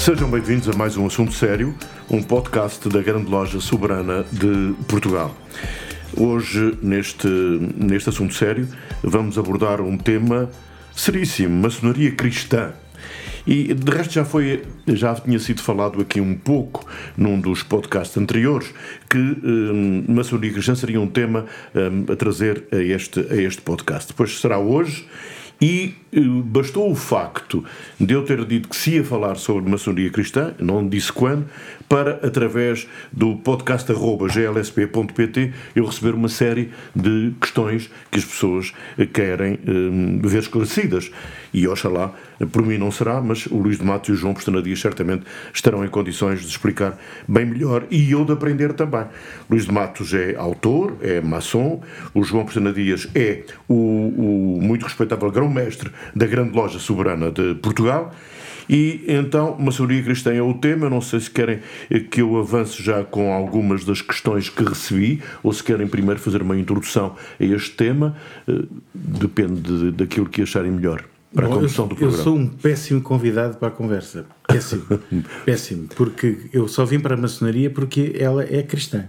Sejam bem-vindos a mais um Assunto Sério, um podcast da Grande Loja Soberana de Portugal. Hoje, neste, neste Assunto Sério, vamos abordar um tema seríssimo, maçonaria cristã. E de resto já foi, já tinha sido falado aqui um pouco num dos podcasts anteriores que hum, maçonaria cristã seria um tema hum, a trazer a este, a este podcast. Depois será hoje e bastou o facto de eu ter dito que se ia falar sobre maçonaria cristã, não disse quando, para, através do podcast glsp.pt, eu receber uma série de questões que as pessoas querem um, ver esclarecidas. E oxalá, por mim não será, mas o Luís de Matos e o João Postana Dias certamente estarão em condições de explicar bem melhor e eu de aprender também. Luís de Matos é autor, é maçom, o João Postana Dias é o, o muito respeitável grão-mestre da grande loja soberana de Portugal e então, maçonaria cristã é o tema. Eu não sei se querem que eu avance já com algumas das questões que recebi ou se querem primeiro fazer uma introdução a este tema. Eh, depende daquilo que acharem melhor para Bom, a condução do programa. Eu sou um péssimo convidado para a conversa. Péssimo. péssimo. Porque eu só vim para a maçonaria porque ela é cristã.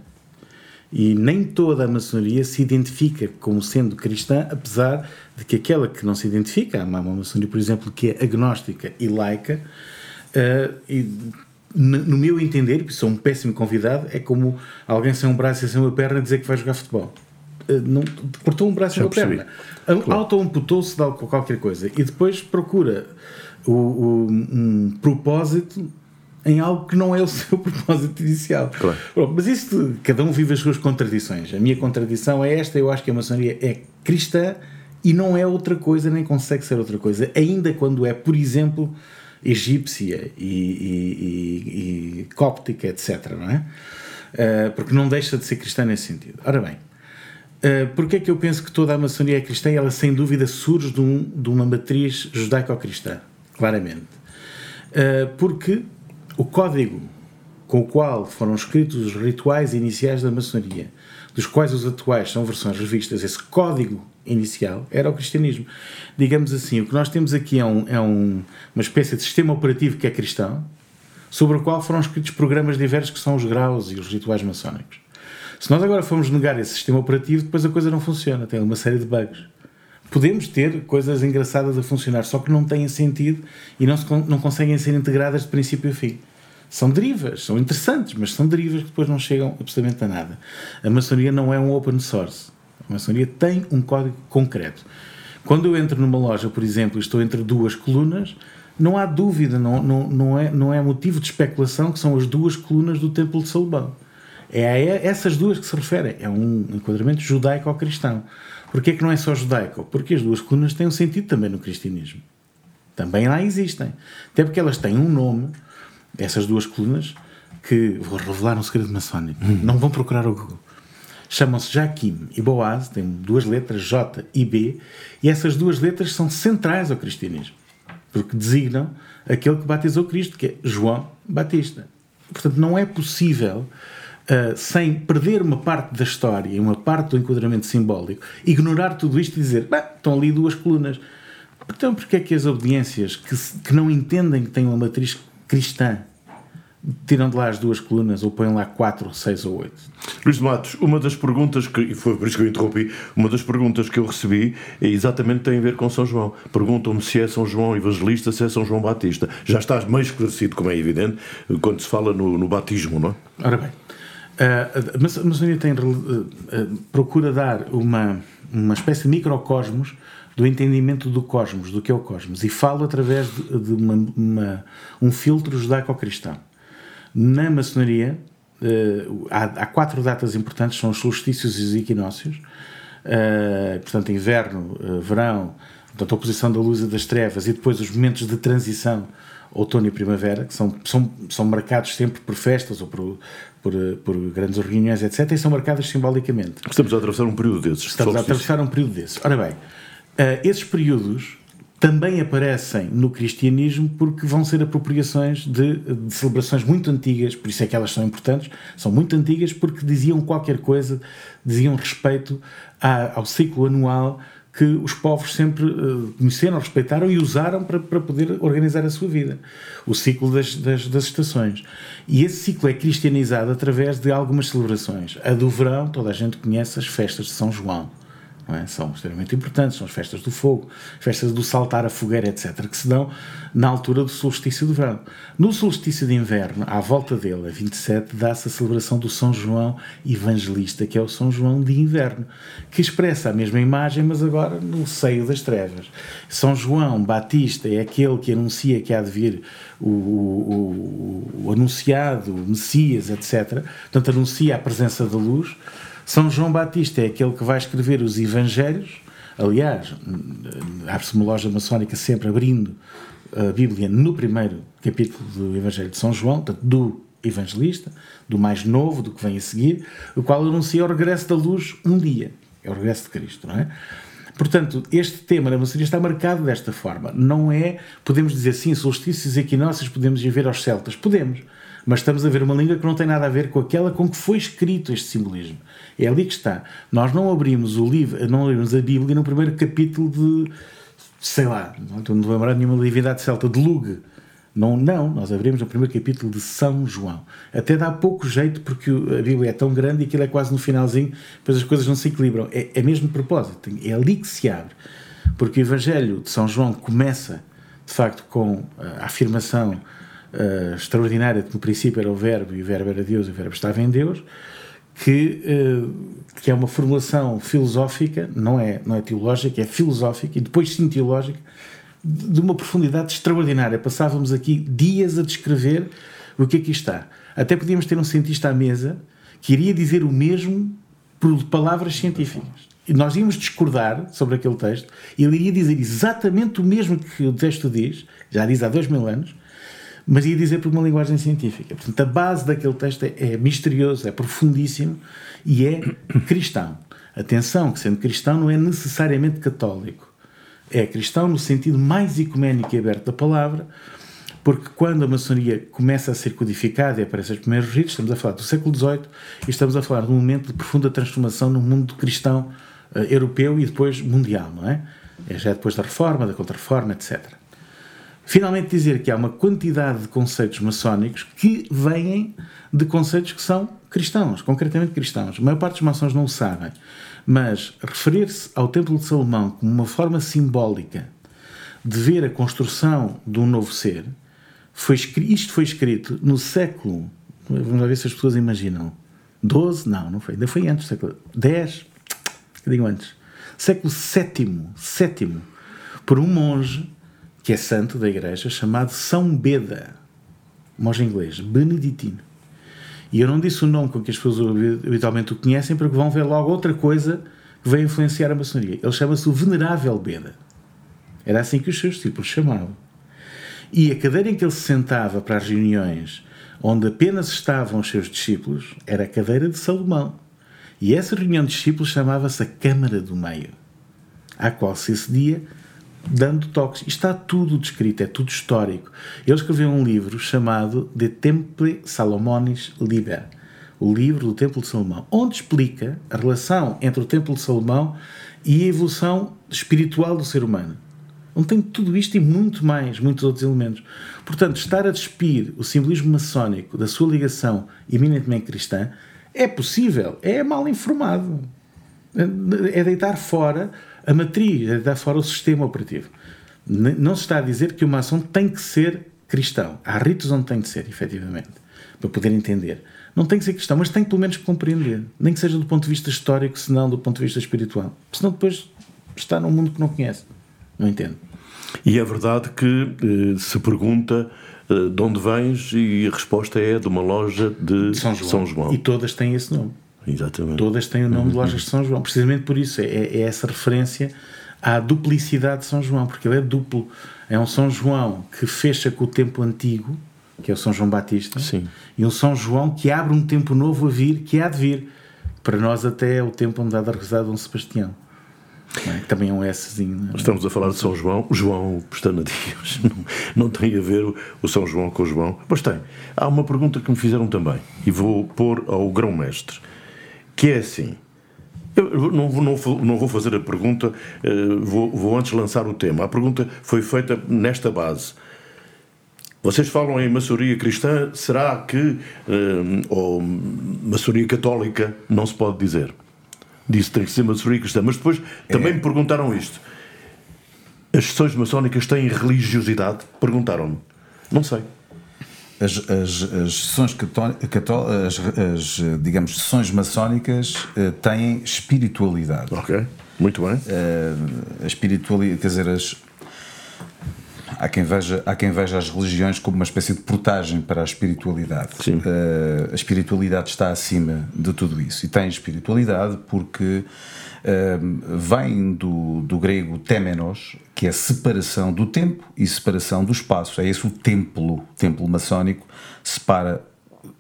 E nem toda a maçonaria se identifica como sendo cristã, apesar de que aquela que não se identifica, há uma maçonaria, por exemplo, que é agnóstica e laica, uh, e, no meu entender, porque sou um péssimo convidado, é como alguém sem um braço e sem uma perna dizer que vai jogar futebol. Uh, não, cortou um braço e uma perna. Claro. Auto-amputou-se de qualquer coisa e depois procura o, o, um propósito em algo que não é o seu propósito inicial. Claro. Mas isso, cada um vive as suas contradições. A minha contradição é esta: eu acho que a maçonaria é cristã e não é outra coisa, nem consegue ser outra coisa, ainda quando é, por exemplo, egípcia e, e, e, e cóptica, etc. Não é? Uh, porque não deixa de ser cristã nesse sentido. Ora bem, uh, porque é que eu penso que toda a maçonaria é cristã e ela, sem dúvida, surge de, um, de uma matriz judaico-cristã? Claramente. Uh, porque o código com o qual foram escritos os rituais iniciais da maçonaria, dos quais os atuais são versões revistas, esse código inicial era o cristianismo. Digamos assim, o que nós temos aqui é, um, é um, uma espécie de sistema operativo que é cristão, sobre o qual foram escritos programas diversos que são os graus e os rituais maçónicos. Se nós agora formos negar esse sistema operativo, depois a coisa não funciona, tem uma série de bugs. Podemos ter coisas engraçadas a funcionar, só que não têm sentido e não, se, não conseguem ser integradas de princípio a fim. São derivas, são interessantes, mas são derivas que depois não chegam absolutamente a nada. A maçonaria não é um open source. A maçonaria tem um código concreto. Quando eu entro numa loja, por exemplo, e estou entre duas colunas, não há dúvida, não, não, não, é, não é motivo de especulação que são as duas colunas do Templo de Salomão. É a essas duas que se referem. É um enquadramento judaico-cristão. Porquê que não é só judaico? Porque as duas colunas têm um sentido também no cristianismo. Também lá existem. Até porque elas têm um nome, essas duas colunas, que vou revelar um segredo maçónico. Hum. Não vão procurar o Google. Chamam-se Jaquim e Boaz, têm duas letras, J e B, e essas duas letras são centrais ao cristianismo, porque designam aquele que batizou Cristo, que é João Batista. Portanto, não é possível uh, sem perder uma parte da história uma parte do enquadramento simbólico, ignorar tudo isto e dizer, bem, estão ali duas colunas. Então, porque é que as obediências que, que não entendem que têm uma matriz cristã tiram de lá as duas colunas ou põem lá quatro, seis ou oito. Luís de Matos, uma das perguntas que, e foi por isso que eu interrompi, uma das perguntas que eu recebi é exatamente tem a ver com São João. Perguntam-me se é São João Evangelista, se é São João Batista. Já estás meio esclarecido, como é evidente, quando se fala no, no batismo, não é? Ora bem, A maçonaria tem, uh, uh, procura dar uma, uma espécie de microcosmos do entendimento do cosmos, do que é o cosmos, e fala através de, de uma, uma, um filtro judaico-cristão. Na maçonaria, uh, há, há, quatro datas importantes, são os solstícios e os equinócios. Uh, portanto, inverno, uh, verão, portanto, a oposição da luz e das trevas, e depois os momentos de transição, outono e primavera, que são, são, são marcados sempre por festas ou por, por, por grandes reuniões, etc., e são marcadas simbolicamente. Estamos a atravessar um período desses. Estamos a atravessar um período desses. Ora bem, esses períodos também aparecem no cristianismo porque vão ser apropriações de, de, celebrações muito antigas, por isso é que elas são importantes, são muito antigas porque diziam qualquer coisa, diziam respeito à, ao ciclo anual que os povos sempre uh, conheceram, respeitaram e usaram para, para poder organizar a sua vida. O ciclo das, das, das estações. E esse ciclo é cristianizado através de algumas celebrações. A do verão, toda a gente conhece as festas de São João é? são extremamente importantes, são as festas do fogo, festas do saltar a fogueira, etc., que se dão na altura do solstício de verão. No solstício de inverno, à volta dele, a 27, dá-se a celebração do São João Evangelista, que é o São João de inverno, que expressa a mesma imagem, mas agora no seio das trevas. São João Batista é aquele que anuncia que há de vir o, o, o anunciado, o Messias, etc., portanto, anuncia a presença da luz. São João Batista é aquele que vai escrever os Evangelhos. Aliás, abre-se uma loja maçónica sempre abrindo a Bíblia no primeiro capítulo do Evangelho de São João, portanto, do evangelista, do mais novo, do que vem a seguir, o qual anuncia o regresso da luz um dia. É o regresso de Cristo, não é? Portanto, este tema da maçonaria está marcado desta forma. Não é, podemos dizer sim, solstícios e equinócios podemos ir ver aos celtas. Podemos mas estamos a ver uma língua que não tem nada a ver com aquela com que foi escrito este simbolismo. É ali que está. Nós não abrimos o livro, não abrimos a Bíblia no primeiro capítulo de, sei lá, não estou a lembrar de nenhuma divindade celta, de Lugue. Não, não, nós abrimos o primeiro capítulo de São João. Até dá pouco jeito porque a Bíblia é tão grande e aquilo é quase no finalzinho, depois as coisas não se equilibram. É, é mesmo de propósito, é ali que se abre. Porque o Evangelho de São João começa, de facto, com a afirmação uh, extraordinária, que no princípio era o Verbo, e o Verbo era Deus, e o Verbo estava em Deus, que, uh, que é uma formulação filosófica, não é, não é teológica, é filosófica, e depois sim teológica, de uma profundidade extraordinária. Passávamos aqui dias a descrever o que aqui está. Até podíamos ter um cientista à mesa que iria dizer o mesmo por palavras científicas. E nós íamos discordar sobre aquele texto, e ele iria dizer exatamente o mesmo que o texto diz, já diz há dois mil anos, mas ia dizer por uma linguagem científica. Portanto, a base daquele texto é, é misterioso, é profundíssimo e é cristão. Atenção, que sendo cristão não é necessariamente católico. É cristão no sentido mais ecuménico e aberto da palavra, porque quando a maçonaria começa a ser codificada e aparecem os primeiros ritos, estamos a falar do século XVIII e estamos a falar de um momento de profunda transformação no mundo cristão uh, europeu e depois mundial, não é? É já depois da Reforma, da Contra-Reforma, etc. Finalmente, dizer que há uma quantidade de conceitos maçónicos que vêm de conceitos que são cristãos, concretamente cristãos. A maior parte dos maçons não o sabem. Mas referir-se ao Templo de Salomão como uma forma simbólica de ver a construção de um novo ser, foi, isto foi escrito no século. Vamos ver se as pessoas imaginam. 12? Não, não foi. Ainda foi antes, século 10, digo antes. Século VII, sétimo, por um monge que é santo da igreja, chamado São Beda, monge inglês, beneditino. E eu não disse o nome com que as pessoas habitualmente o conhecem, porque vão ver logo outra coisa que vai influenciar a maçonaria. Ele chama-se o Venerável Beda. Era assim que os seus discípulos chamavam. E a cadeira em que ele se sentava para as reuniões, onde apenas estavam os seus discípulos, era a cadeira de Salomão. E essa reunião de discípulos chamava-se a Câmara do Meio, à qual se acedia dando toques. está tudo descrito, é tudo histórico. Ele escreveu um livro chamado De Temple Salomonis Liber, o livro do Templo de Salomão, onde explica a relação entre o Templo de Salomão e a evolução espiritual do ser humano. Onde tem tudo isto e muito mais, muitos outros elementos. Portanto, estar a despir o simbolismo maçónico da sua ligação eminentemente cristã é possível, é mal informado. É deitar fora a matriz, é dar fora o sistema operativo. Não se está a dizer que uma ação tem que ser cristão. Há ritos onde tem de ser, efetivamente, para poder entender. Não tem que ser cristão, mas tem que pelo menos compreender. Nem que seja do ponto de vista histórico, senão do ponto de vista espiritual. Senão depois está num mundo que não conhece. Não entende. E é verdade que eh, se pergunta uh, de onde vens e a resposta é de uma loja de São João. São João. E todas têm esse nome. Exatamente. Todas têm o nome de lojas de São João. Precisamente por isso, é, é essa referência à duplicidade de São João, porque ele é duplo. É um São João que fecha com o tempo antigo, que é o São João Batista, Sim. e um São João que abre um tempo novo a vir, que há de vir. Para nós, até é o tempo onde há de rezar Dom Sebastião. É? Também é um Szinho. é? Estamos a falar de São João, João Pestana Dias. Não, não tem a ver o São João com o João. Mas tem. Há uma pergunta que me fizeram também, e vou pôr ao grão-mestre, que é assim. Eu não vou, não não vou fazer a pergunta, eh, vou, vou antes lançar o tema. A pergunta foi feita nesta base. Vocês falam em maçonaria cristã, será que. eh, ou maçonaria católica, não se pode dizer. Disse tem que ser maçonaria cristã. Mas depois também me perguntaram isto. As sessões maçónicas têm religiosidade? Perguntaram-me. Não sei. As, as, as sessões cató- as, as, digamos, sessões maçónicas eh, têm espiritualidade. Ok, muito bem. Eh, a espiritualidade, quer dizer, as, há, quem veja, há quem veja as religiões como uma espécie de portagem para a espiritualidade. Sim. Eh, a espiritualidade está acima de tudo isso. E tem espiritualidade porque vem do, do grego temenos, que é separação do tempo e separação do espaço. É esse o templo, o templo maçónico, separa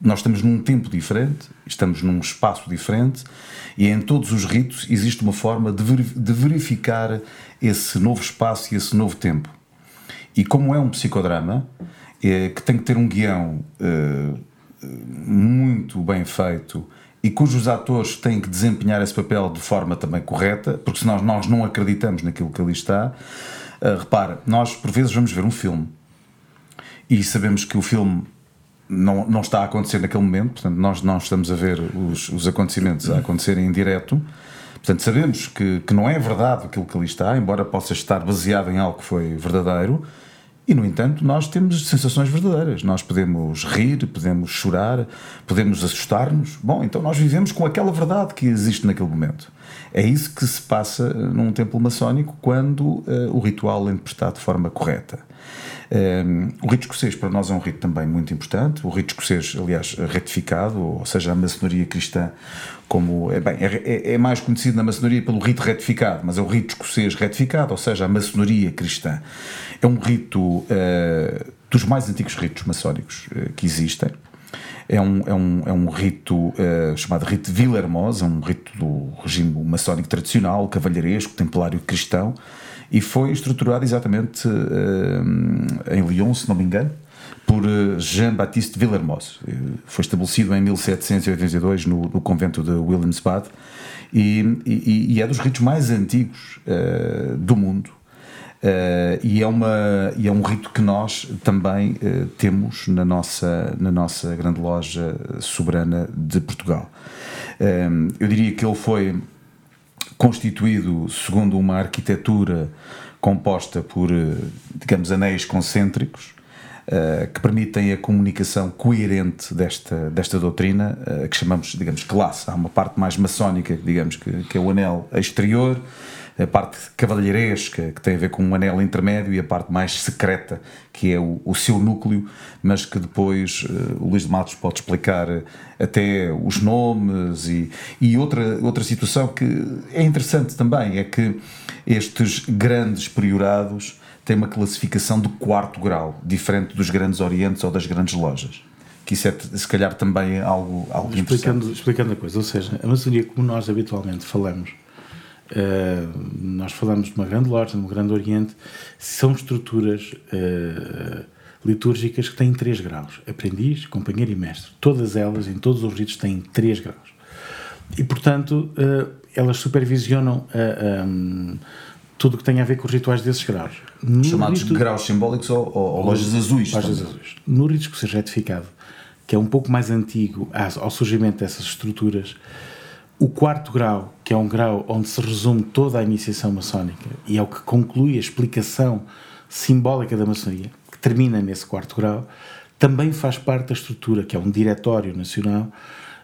nós estamos num tempo diferente, estamos num espaço diferente, e em todos os ritos existe uma forma de veri- de verificar esse novo espaço e esse novo tempo. E como é um psicodrama, é, que tem que ter um guião eh, muito bem feito e cujos atores têm que desempenhar esse papel de forma também correta, porque senão nós não acreditamos naquilo que ali está. Eh, repara, nós por vezes vamos ver um filme e sabemos que o filme não, não está a acontecer naquele momento, portanto, nós não estamos a ver os, os acontecimentos a acontecerem em direto. Portanto, sabemos que, que não é verdade aquilo que ali está, embora possa estar baseado em algo que foi verdadeiro, e no entanto, nós temos sensações verdadeiras. Nós podemos rir, podemos chorar, podemos assustar-nos. Bom, então nós vivemos com aquela verdade que existe naquele momento. É isso que se passa num templo maçónico quando eh, o ritual é interpretado de forma correta. Um, o rito escocês para nós é um rito também muito importante. O rito escocês, aliás, retificado, ou seja, a maçonaria cristã, como é, bem, é, é- é mais conhecido na maçonaria pelo rito retificado, mas é o rito escocês retificado, ou seja, a maçonaria cristã. É um rito eh, dos mais antigos ritos maçónicos eh, que existem. É um, é um, é um rito eh, chamado rito de Villermoz, é um rito do regime maçónico tradicional, cavalheiresco, templário cristão, e foi estruturado exatamente eh, em Lyon, se não me engano, por eh, Jean-Baptiste Villermoz. Eh, Foi estabelecido em 1782 no, no convento de Williamsbad e, e, e é dos ritos mais antigos eh, do mundo. Eh, e, é uma, e é um rito que nós também eh, temos na nossa, na nossa grande loja soberana de Portugal. Eu diria que ele foi constituído segundo uma arquitetura composta por, eh, digamos, anéis concêntricos eh, que permitem a comunicação coerente desta, desta doutrina, eh, que chamamos, digamos, classe. Há uma parte mais maçónica, digamos, que, que é o anel exterior, a parte cavalheiresca, que tem a ver com um anel intermédio, e a parte mais secreta, que é o, o seu núcleo, mas que depois eh, o Luís de Matos pode explicar eh, até os nomes e, e outra, outra situação que é interessante também, é que estes grandes priorados têm uma classificação de quarto grau, diferente dos grandes orientes ou das grandes lojas. Que isso é, se calhar, também algo, algo. Explicando, explicando a coisa, ou seja, a maçonaria, como nós habitualmente falamos, eh, nós falamos de uma grande loja, de um grande oriente, são estruturas eh, litúrgicas que têm três graus: aprendiz, companheiro e mestre. Todas elas, em todos os ritos, têm três graus. E, portanto, eh, elas supervisionam um, tudo o que tem a ver com os rituais desses graus. No Chamados rito- graus simbólicos ou, ou, ou lojas azuis. Lojas também. azuis. No risco ser retificado, que é um pouco mais antigo ao surgimento dessas estruturas, o quarto grau, que é um grau onde se resume toda a iniciação maçónica e é o que conclui a explicação simbólica da maçonaria, que termina nesse quarto grau, também faz parte da estrutura, que é um diretório nacional,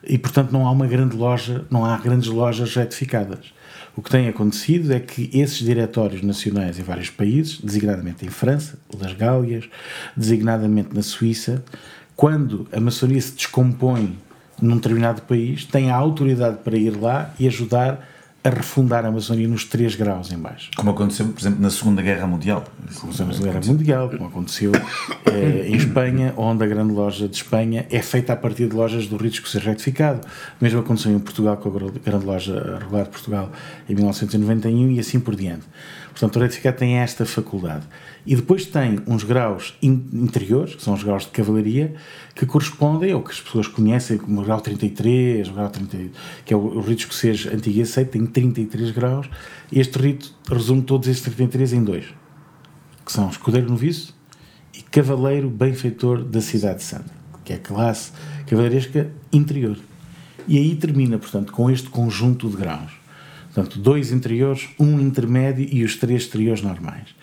e, portanto, não há uma grande loja, não há grandes lojas retificadas. O que tem acontecido é que esses diretórios nacionais em vários países, designadamente em França, das Gálias, designadamente na Suíça, quando a maçonaria se descompõe num determinado país, têm a autoridade para ir lá e ajudar a refundar a maçonaria nos três graus em baixo. Como aconteceu, por exemplo, na Segunda Guerra Mundial. Como aconteceu na Segunda Guerra Mundial, como aconteceu eh, em Espanha, onde a grande loja de Espanha é feita a partir de lojas do rito escocês retificado. Mesmo aconteceu em Portugal, com a grande loja regular de Portugal, em 1991 e assim por diante. Portanto, o retificado tem esta faculdade. E depois tem uns graus in interiores, que são os graus de cavalaria, que correspondem ao que as pessoas conhecem como o grau 33, o grau 30, que é o, rito escocês antigo e aceito, tem 33 graus. Este rito resume todos esses 33 em dois, que são escudeiro noviço e cavaleiro benfeitor da cidade santa, que é a classe cavaleiresca interior. E aí termina, portanto, com este conjunto de graus. Portanto, dois interiores, um intermédio e os três exteriores normais.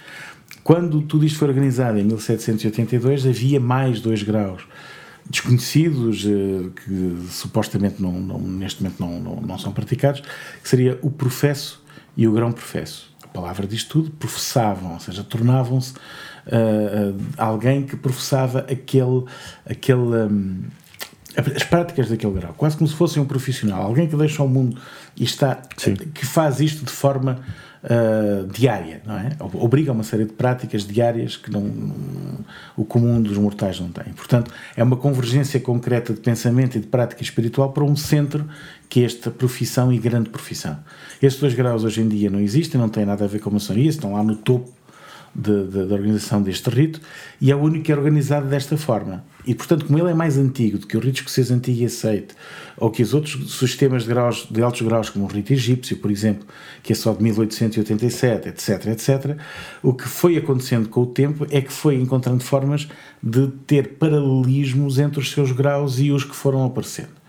Quando tudo isto foi organizado em 1782, havia mais dois graus desconhecidos, eh, que supostamente não, não, neste momento não, não, não, são praticados, que seria o professo e o grão-professo. A palavra diz tudo, professavam, ou seja, tornavam-se uh, uh, alguém que professava aquele, aquele um, as práticas daquele grau, quase como se fosse um profissional, alguém que deixa o mundo e está, Sim. que faz isto de forma uh, diária, não é? Obriga a uma série de práticas diárias que não, o comum dos mortais não tem. Portanto, é uma convergência concreta de pensamento e de prática espiritual para um centro que é esta profissão e grande profissão. Estes dois graus hoje em dia não existem, não têm nada a ver com a maçonaria, estão lá no topo de, de, de, organização deste rito e é o único que é organizado desta forma. E, portanto, como ele é mais antigo do que o rito escocês antigo e aceite, ou que os outros sistemas de, graus, de altos graus, como o rito egípcio, por exemplo, que é só de 1887, etc., etc., o que foi acontecendo com o tempo é que foi encontrando formas de ter paralelismos entre os seus graus e os que foram aparecendo.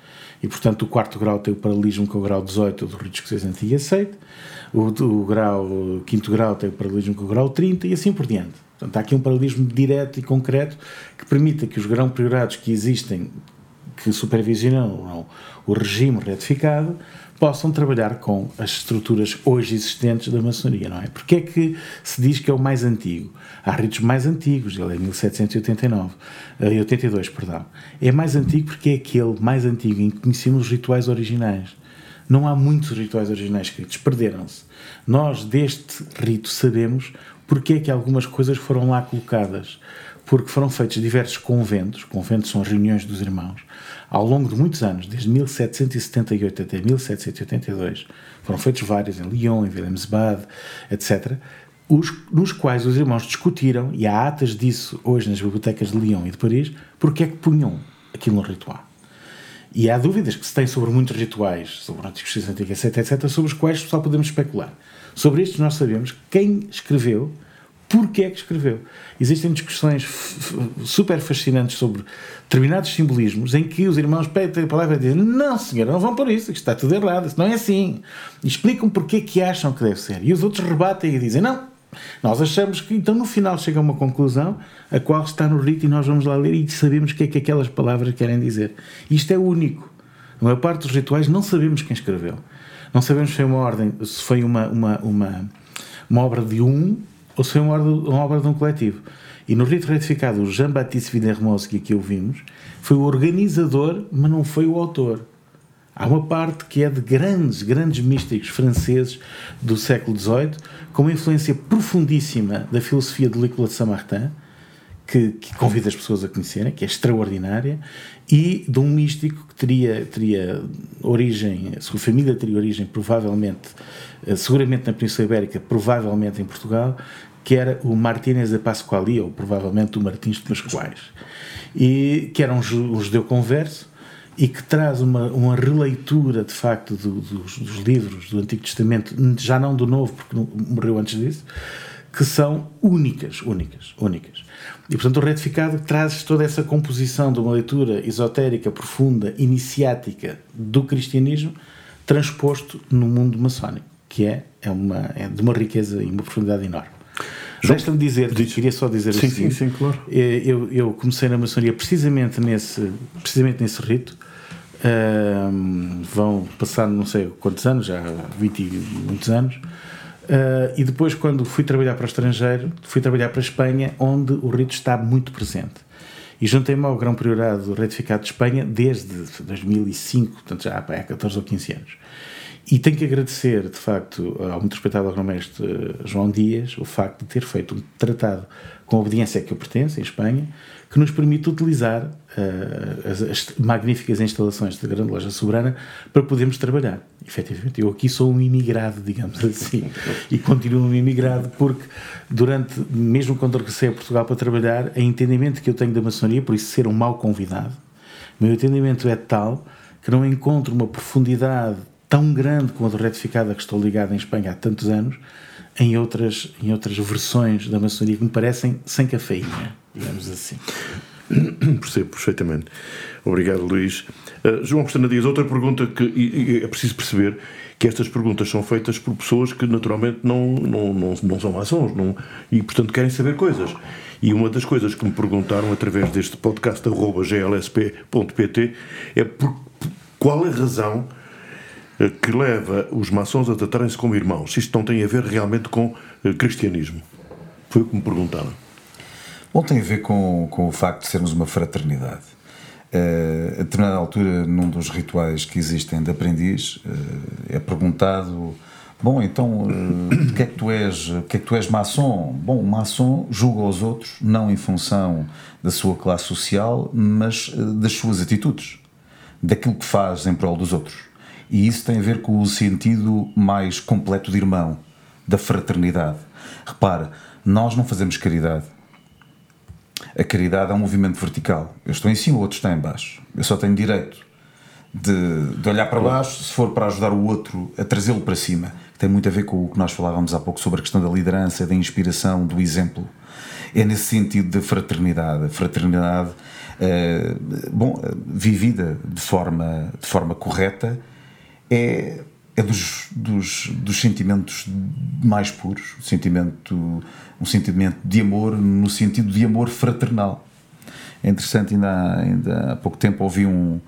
E, portanto, o quarto grau tem o paralelismo com o grau 18 do rito escocês antigo e o, o grau, o quinto grau tem o paralelismo com o grau 30 e assim por diante. Portanto, há aqui um paralelismo direto e concreto que permita que os grão priorados que existem, que supervisionam o regime retificado, possam trabalhar com as estruturas hoje existentes da maçonaria, não é? Porque é que se diz que é o mais antigo? Há ritos mais antigos, ele é 1789, 82, eh, perdão. É mais antigo porque é aquele mais antigo em que conhecemos os rituais originais. Não há muitos rituais originais escritos, perderam-se. Nós, deste rito, sabemos porque é que algumas coisas foram lá colocadas. Porque foram feitos diversos conventos, conventos são reuniões dos irmãos, ao longo de muitos anos, desde 1778 até 1782, foram feitos vários em Lyon, em Wilhelmsbad, etc., os, nos quais os irmãos discutiram, e há atas disso hoje nas bibliotecas de Lyon e de Paris, porque é que punham aquilo no ritual. E há dúvidas que se tem sobre muitos rituais, sobre a Justiça Antiga, etc., etc., sobre os quais só podemos especular. Sobre estes nós sabemos quem escreveu, porque é que escreveu. Existem discussões super fascinantes sobre determinados simbolismos em que os irmãos pedem a palavra e dizem não senhor, não vão por isso, isto está tudo errado, isso não é assim. E explicam porque é que acham que deve ser. E os outros rebatem e dizem não, nós achamos que, então, no final chega a uma conclusão, a qual está no rito, e nós vamos lá ler e sabemos o que é que aquelas palavras querem dizer. Isto é único. A maior parte dos rituais não sabemos quem escreveu. Não sabemos se foi uma ordem, se foi uma, uma, uma, uma obra de um ou se foi uma obra, uma obra de um coletivo. E no rito retificado, o Jean-Baptiste Vidermos, que ouvimos, foi o organizador, mas não foi o autor. Há uma parte que é de grandes, grandes místicos franceses do século XVIII, com uma influência profundíssima da filosofia de Nicolas de Saint-Martin, que, que, convida as pessoas a conhecerem, que é extraordinária, e de um místico que teria, teria origem, a sua família teria origem provavelmente, eh, seguramente na Península Ibérica, provavelmente em Portugal, que era o Martínez de Pasquali, ou provavelmente o Martins de Pascoais, e que era um judeu converso, e que traz uma, uma releitura de facto do, dos, dos, livros do Antigo Testamento, já não do Novo, porque morreu antes disso, que são únicas, únicas, únicas. E portanto o retificado traz toda essa composição de uma leitura esotérica, profunda, iniciática do cristianismo, transposto no mundo maçónico, que é, é, uma, é de uma riqueza e uma profundidade enorme. Resta-me dizer, Diz. queria só dizer sim, seguinte, sim, sim, claro. Eh, eu, eu comecei na maçonaria precisamente nesse, precisamente nesse rito, Uh, vão passando não sei quantos anos, já 20 e muitos anos. Uh, e depois, quando fui trabalhar para o estrangeiro, fui trabalhar para a Espanha, onde o rito está muito presente. E juntei-me ao Grão Priorado Retificado de Espanha desde 2005, portanto já há 14 ou 15 anos. E tenho que agradecer, de facto, ao muito respeitado agromestre João Dias, o facto de ter feito um tratado com a obediência a que eu pertenço, em Espanha, que nos permite utilizar uh, as, as, magníficas instalações da Grande Loja Soberana para podermos trabalhar. Efetivamente, eu aqui sou um imigrado, digamos assim, e continuo um imigrado porque durante, mesmo quando regressei a Portugal para trabalhar, a entendimento que eu tenho da maçonaria, por isso ser um mau convidado, o meu entendimento é tal que não encontro uma profundidade tão grande como a retificada que estou ligado em Espanha há tantos anos, em outras, em outras versões da maçonaria que me parecem sem cafeína, digamos assim. Percebo perfeitamente. Obrigado, Luís. Uh, João Costana Dias, outra pergunta que e, e é preciso perceber que estas perguntas são feitas por pessoas que naturalmente não, não, não, não são maçons não, e, portanto, querem saber coisas. E uma das coisas que me perguntaram através deste podcast, glsp.pt, é por, qual a razão que leva os maçons a tratarem-se como irmãos. Se isto não tem a ver realmente com eh, cristianismo. Foi o que me perguntaram. Bom, tem a ver com, com o facto de sermos uma fraternidade. Uh, a determinada altura, num dos rituais que existem de aprendiz, uh, é perguntado: Bom, então, uh, que é que tu és? que é que tu és maçom? Bom, o maçom julga os outros não em função da sua classe social, mas das suas atitudes, daquilo que faz em prol dos outros. E isso tem a ver com o sentido mais completo de irmão, da fraternidade. Repara, nós não fazemos caridade. A caridade é um movimento vertical. Eu estou em cima, o outro está em baixo. Eu só tenho direito de, de olhar para baixo se for para ajudar o outro a trazê-lo para cima. Tem muito a ver com o que nós falávamos há pouco sobre a questão da liderança, da inspiração, do exemplo. É nesse sentido da fraternidade. A fraternidade, eh, bom, vivida de forma, de forma correta, é, é dos, dos, dos sentimentos mais puros, sentimento, um sentimento de amor no sentido de amor fraternal. É interessante, ainda há, ainda há pouco tempo ouvi um,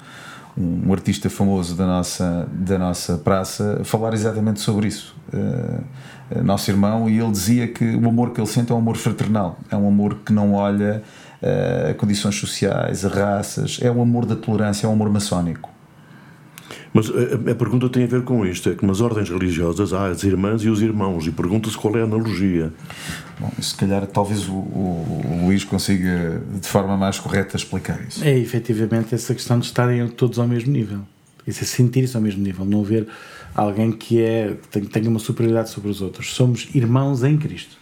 um artista famoso da nossa, da nossa praça falar exatamente sobre isso. Uh, nosso irmão, e ele dizia que o amor que ele sente é um amor fraternal, é um amor que não olha a condições sociais, a raças, é o amor da tolerância, é um amor maçónico. Mas a, a, pergunta tem a ver com isto: é que nas ordens religiosas há as irmãs e os irmãos, e pergunta-se qual é a analogia. Bom, se calhar talvez o, o, o, Luís consiga de forma mais correta explicar isso. É efetivamente essa questão de estarem todos ao mesmo nível. Isso é sentir-se ao mesmo nível, não haver alguém que é, que tenha uma superioridade sobre os outros. Somos irmãos em Cristo.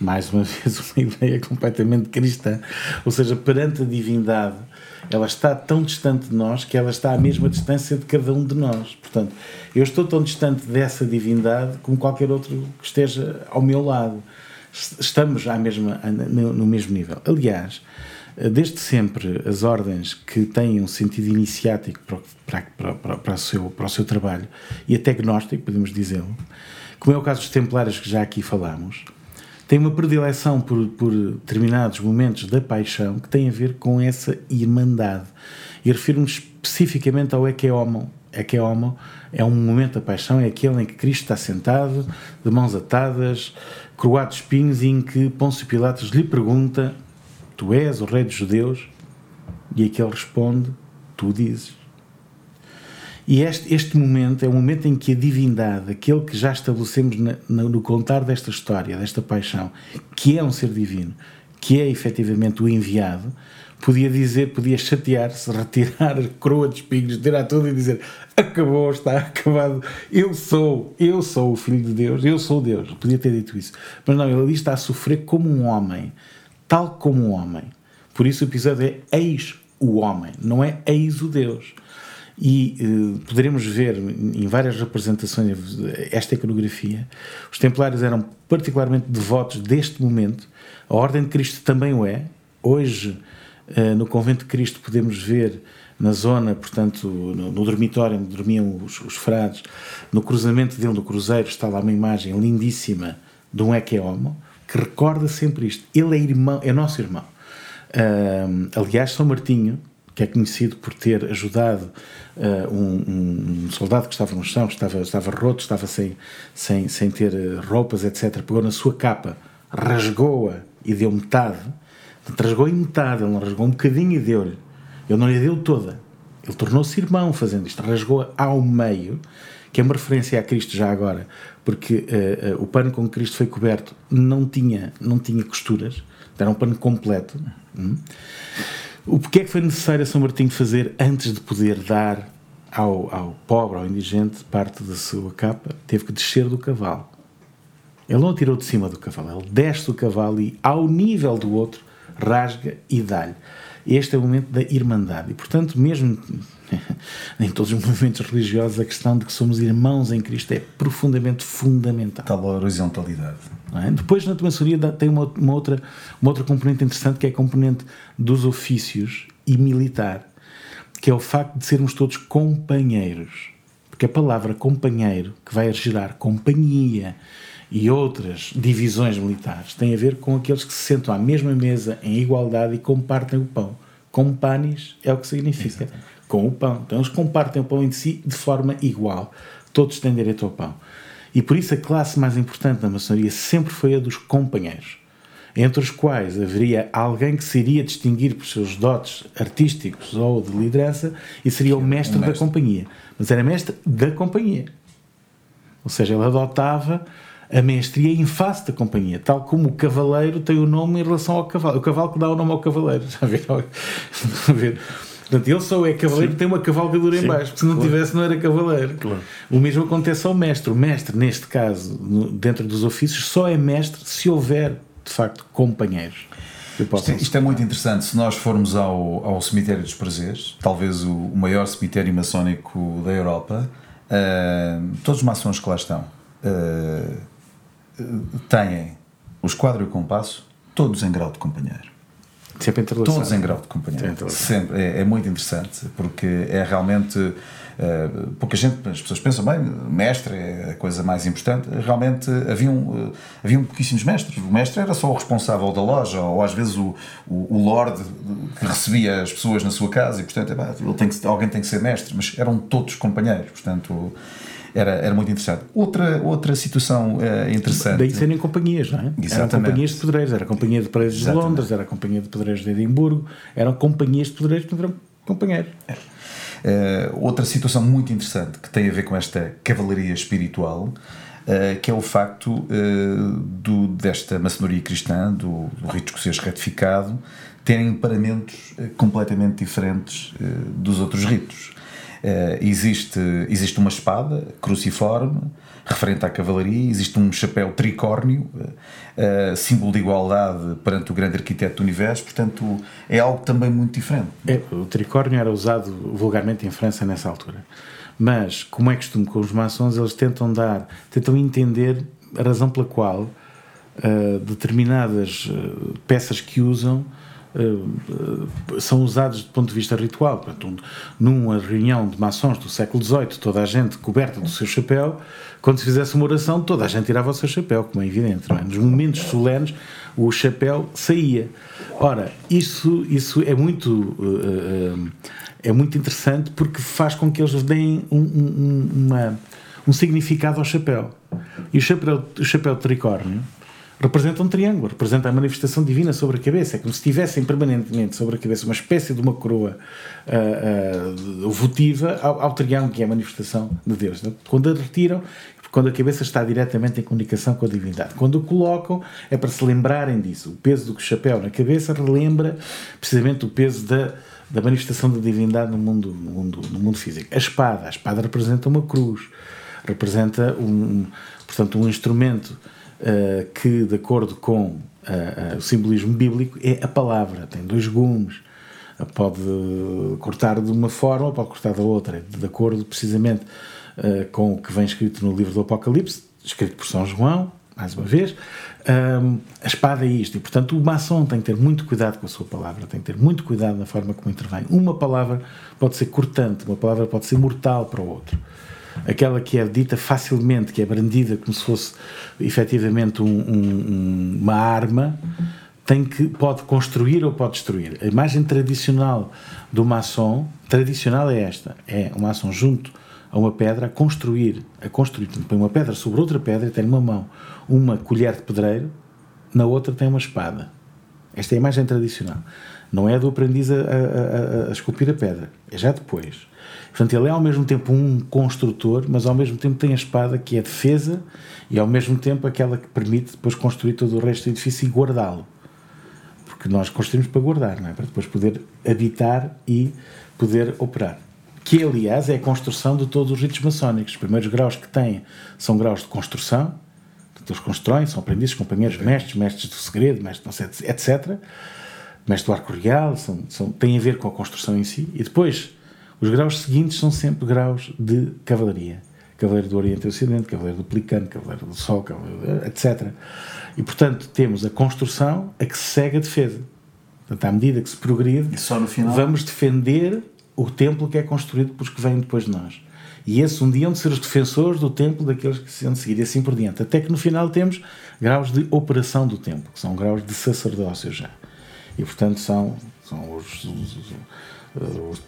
Mais uma vez, uma ideia completamente cristã. Ou seja, perante a divindade ela está tão distante de nós que ela está à mesma distância de cada um de nós. Portanto, eu estou tão distante dessa divindade como qualquer outro que esteja ao meu lado. Estamos à mesma, no mesmo nível. Aliás, desde sempre, as ordens que têm um sentido iniciático para, para, para, para, o, seu, para o seu trabalho e até gnóstico, podemos dizê-lo, como é o caso dos templários que já aqui falámos, tem uma predileção por, por determinados momentos da paixão que tem a ver com essa irmandade. E refiro-me especificamente ao Ecce Homo. É um momento da paixão, é aquele em que Cristo está sentado, de mãos atadas, coroado de espinhos, e em que Pôncio Pilatos lhe pergunta: Tu és o rei dos judeus? E aquele responde: Tu dizes. E este, este momento é o momento em que a divindade, aquele que já estabelecemos na, no contar desta história, desta paixão, que é um ser divino, que é efetivamente o enviado, podia dizer, podia chatear-se, retirar a coroa de espinhos, tirar tudo e dizer acabou, está acabado, eu sou, eu sou o Filho de Deus, eu sou Deus. Podia ter dito isso. Mas não, ele ali está a sofrer como um homem, tal como um homem. Por isso o episódio é eis o homem, não é eis o Deus e uh, poderemos ver em várias representações esta iconografia. Os templários eram particularmente devotos deste momento, a Ordem de Cristo também o é. Hoje, uh, no Convento de Cristo, podemos ver na zona, portanto, no, no dormitório onde dormiam os, os, frades, no cruzamento dele, do cruzeiro, está lá uma imagem lindíssima de um Ecce Homo, que recorda sempre isto. Ele é irmão, é nosso irmão. Aliás, São Martinho, que é conhecido por ter ajudado uh, um, um, soldado que estava no chão, estava, estava roto, estava sem, sem, sem ter roupas, etc. Pegou na sua capa, rasgou-a e deu metade. Rasgou em metade, ele não rasgou um bocadinho e deu-lhe. Ele não lhe deu toda. Ele tornou-se irmão fazendo isto, rasgou-a ao meio, que é uma referência a Cristo já agora, porque uh, uh, o pano com que Cristo foi coberto não tinha, não tinha costuras, era um pano completo. Hum? O que é que foi necessário a São Martinho fazer antes de poder dar ao, ao pobre, ao indigente, parte da sua capa? Teve que descer do cavalo. Ele não tirou de cima do cavalo, ele desce do cavalo e, ao nível do outro, rasga e dá-lhe. Este é o momento da irmandade. E, portanto, mesmo em todos os movimentos religiosos, a questão de que somos irmãos em Cristo é profundamente fundamental. Tal horizontalidade. É? Depois, na maçonaria, tem uma, uma, outra, uma outra componente interessante que é a componente dos ofícios e militar, que é o facto de sermos todos companheiros. Porque a palavra companheiro, que vai gerar companhia, e outras divisões militares têm a ver com aqueles que se sentam à mesma mesa em igualdade e compartem o pão. Companis é o que significa Exatamente. Com o pão. Então eles compartem o pão entre si de forma igual. Todos têm direito ao pão. E por isso a classe mais importante da maçonaria sempre foi a dos companheiros, entre os quais haveria alguém que se iria distinguir por seus dotes artísticos ou de liderança e seria o mestre, o mestre. da companhia. Mas era mestre da companhia. Ou seja, ele adotava a mestria em face da companhia, tal como o cavaleiro tem o nome em relação ao cavalo. O cavalo que dá o nome ao cavaleiro. Já viram? Portanto, ele só é cavaleiro Sim. tem uma cavalgadura Sim, em baixo, porque se não claro. tivesse não era cavaleiro. Claro. O mesmo acontece ao mestre. O mestre, neste caso, dentro dos ofícios, só é mestre se houver, de facto, companheiros. Isto, é, isto é, muito interessante. Se nós formos ao, ao Cemitério dos Prazeres, talvez o, o maior cemitério maçónico da Europa, uh, todos os maçons que lá estão uh, têm o esquadro e o compasso todos em grau de companheiro. Sempre Todos em grau de companheiro. Sempre. É, é, muito interessante, porque é realmente. Uh, pouca gente, as pessoas pensam, bem, mestre é a coisa mais importante. Realmente haviam, uh, haviam pouquíssimos mestres. O mestre era só o responsável da loja, ou às vezes o, o, o lord que recebia as pessoas na sua casa, e portanto, é, ele tem que, alguém tem que ser mestre, mas eram todos companheiros. Portanto, era, era muito interessante. Outra, outra situação uh, interessante. Daí serem companhias, não é? Exatamente. Eram companhias de pedreiros, era a Companhia de Pedreiros de Londres, era a Companhia de Pedreiros de Edimburgo, eram companhias de pedreiros que eram companheiros. É. Uh, outra situação muito interessante que tem a ver com esta cavalaria espiritual. Uh, que é o facto uh, do, desta maçonaria cristã, do, do rito escocês retificado, terem paramentos completamente diferentes dos outros ritos. Uh, existe, existe uma espada cruciforme, referente à cavalaria, existe um chapéu tricórnio, uh, símbolo de igualdade perante o grande arquiteto do universo, portanto é algo também muito diferente. É, o tricórnio era usado vulgarmente em França nessa altura. Mas, como é costume com os maçons, eles tentam dar, tentam entender a razão pela qual uh, determinadas peças que usam eh, são usados do ponto de vista ritual. Portanto, numa reunião de maçons do século XVIII, toda a gente coberta do seu chapéu, quando se fizesse uma oração, toda a gente tirava o seu chapéu, como é evidente. É? Nos momentos solenes, o chapéu saía. Ora, isso, isso é muito. Uh, é muito interessante porque faz com que eles deem um, um, uma, um significado ao chapéu. E o chapéu, o chapéu de tricórnio representa um triângulo, representa a manifestação divina sobre a cabeça. É como se tivessem permanentemente sobre a cabeça uma espécie de uma coroa uh, uh, votiva ao, ao, triângulo, que é a manifestação de Deus. Quando a retiram, quando a cabeça está diretamente em comunicação com a divindade. Quando o colocam, é para se lembrarem disso. O peso do chapéu na cabeça relembra precisamente o peso da, da manifestação da divindade no mundo, no, mundo, no mundo físico. A espada. A espada representa uma cruz, representa um, portanto, um instrumento uh, que, de acordo com uh, o simbolismo bíblico, é a palavra. Tem dois gumes. Pode cortar de uma forma pode cortar da outra, de acordo precisamente com o que vem escrito no livro do Apocalipse, escrito por São João, mais uma vez. Um, a espada é isto, e portanto o maçom tem que ter muito cuidado com a sua palavra, tem que ter muito cuidado na forma como intervém. Uma palavra pode ser cortante, uma palavra pode ser mortal para o outro aquela que é dita facilmente, que é brandida como se fosse efetivamente um, um, uma arma, tem que, pode construir ou pode destruir. A imagem tradicional do maçom, tradicional é esta, é um maçom junto a uma pedra a construir, a construir, põe uma pedra sobre outra pedra e tem numa mão uma colher de pedreiro, na outra tem uma espada. Esta é a imagem tradicional. Não é do aprendiz a, a, a, a esculpir a pedra, é já depois. Portanto, ele é ao mesmo tempo um construtor, mas ao mesmo tempo tem a espada que é defesa e ao mesmo tempo aquela que permite depois construir todo o resto do edifício e guardá-lo. Porque nós construímos para guardar, não é? Para depois poder habitar e poder operar. Que, aliás, é a construção de todos os ritos maçónicos. Os primeiros graus que têm são graus de construção, portanto, eles constroem, são aprendizes, companheiros, mestres, mestres do segredo, mestres, etc. Mestre do arco real, são, são, têm a ver com a construção em si. E depois, os graus seguintes são sempre graus de cavalaria. Cavaleiro do Oriente e Ocidente, Cavaleiro do Plicano, Cavaleiro do Sol, cavaleiro, etc. E, portanto, temos a construção a que se segue a defesa. Portanto, à medida que se progride, final... vamos defender o templo que é construído pelos que vêm depois de nós. E esses um dia hão de ser os defensores do templo daqueles que se hão de seguir e assim por diante. Até que no final temos graus de operação do templo, que são graus de sacerdócio já. E portanto são, são os, os, os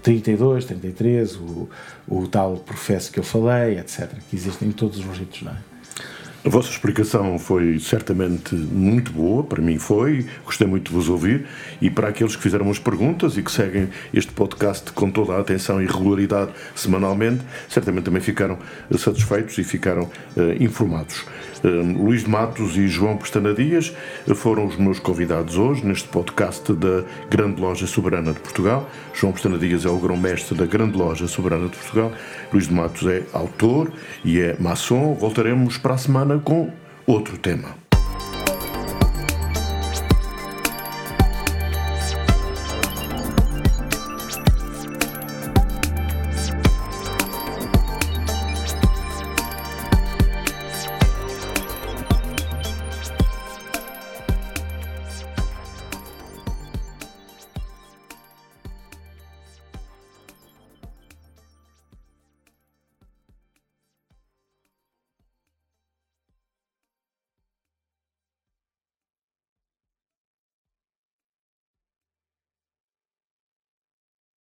32, 33, o, o tal professo que eu falei, etc., que existem em todos os ritos, não é? A vossa explicação foi certamente muito boa, para mim foi, gostei muito de vos ouvir e para aqueles que fizeram as perguntas e que seguem este podcast com toda a atenção e regularidade semanalmente, certamente também ficaram satisfeitos e ficaram uh, informados. Uh, Luís de Matos e João Pestana Dias foram os meus convidados hoje neste podcast da Grande Loja Soberana de Portugal. João Pestana Dias é o grão-mestre da Grande Loja Soberana de Portugal. Luís de Matos é autor e é maçom. Voltaremos para a com outro tema.